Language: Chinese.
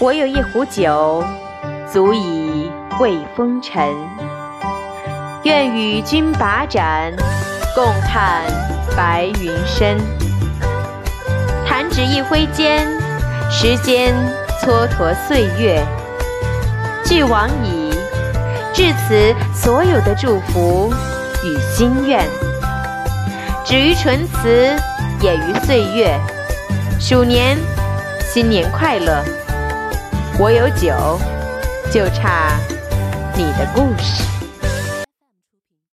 我有一壶酒，足以慰风尘。愿与君把盏，共看白云深。弹指一挥间，时间蹉跎岁月。俱往矣，至此所有的祝福与心愿。止于唇词，也于岁月。鼠年，新年快乐！我有酒，就差你的故事。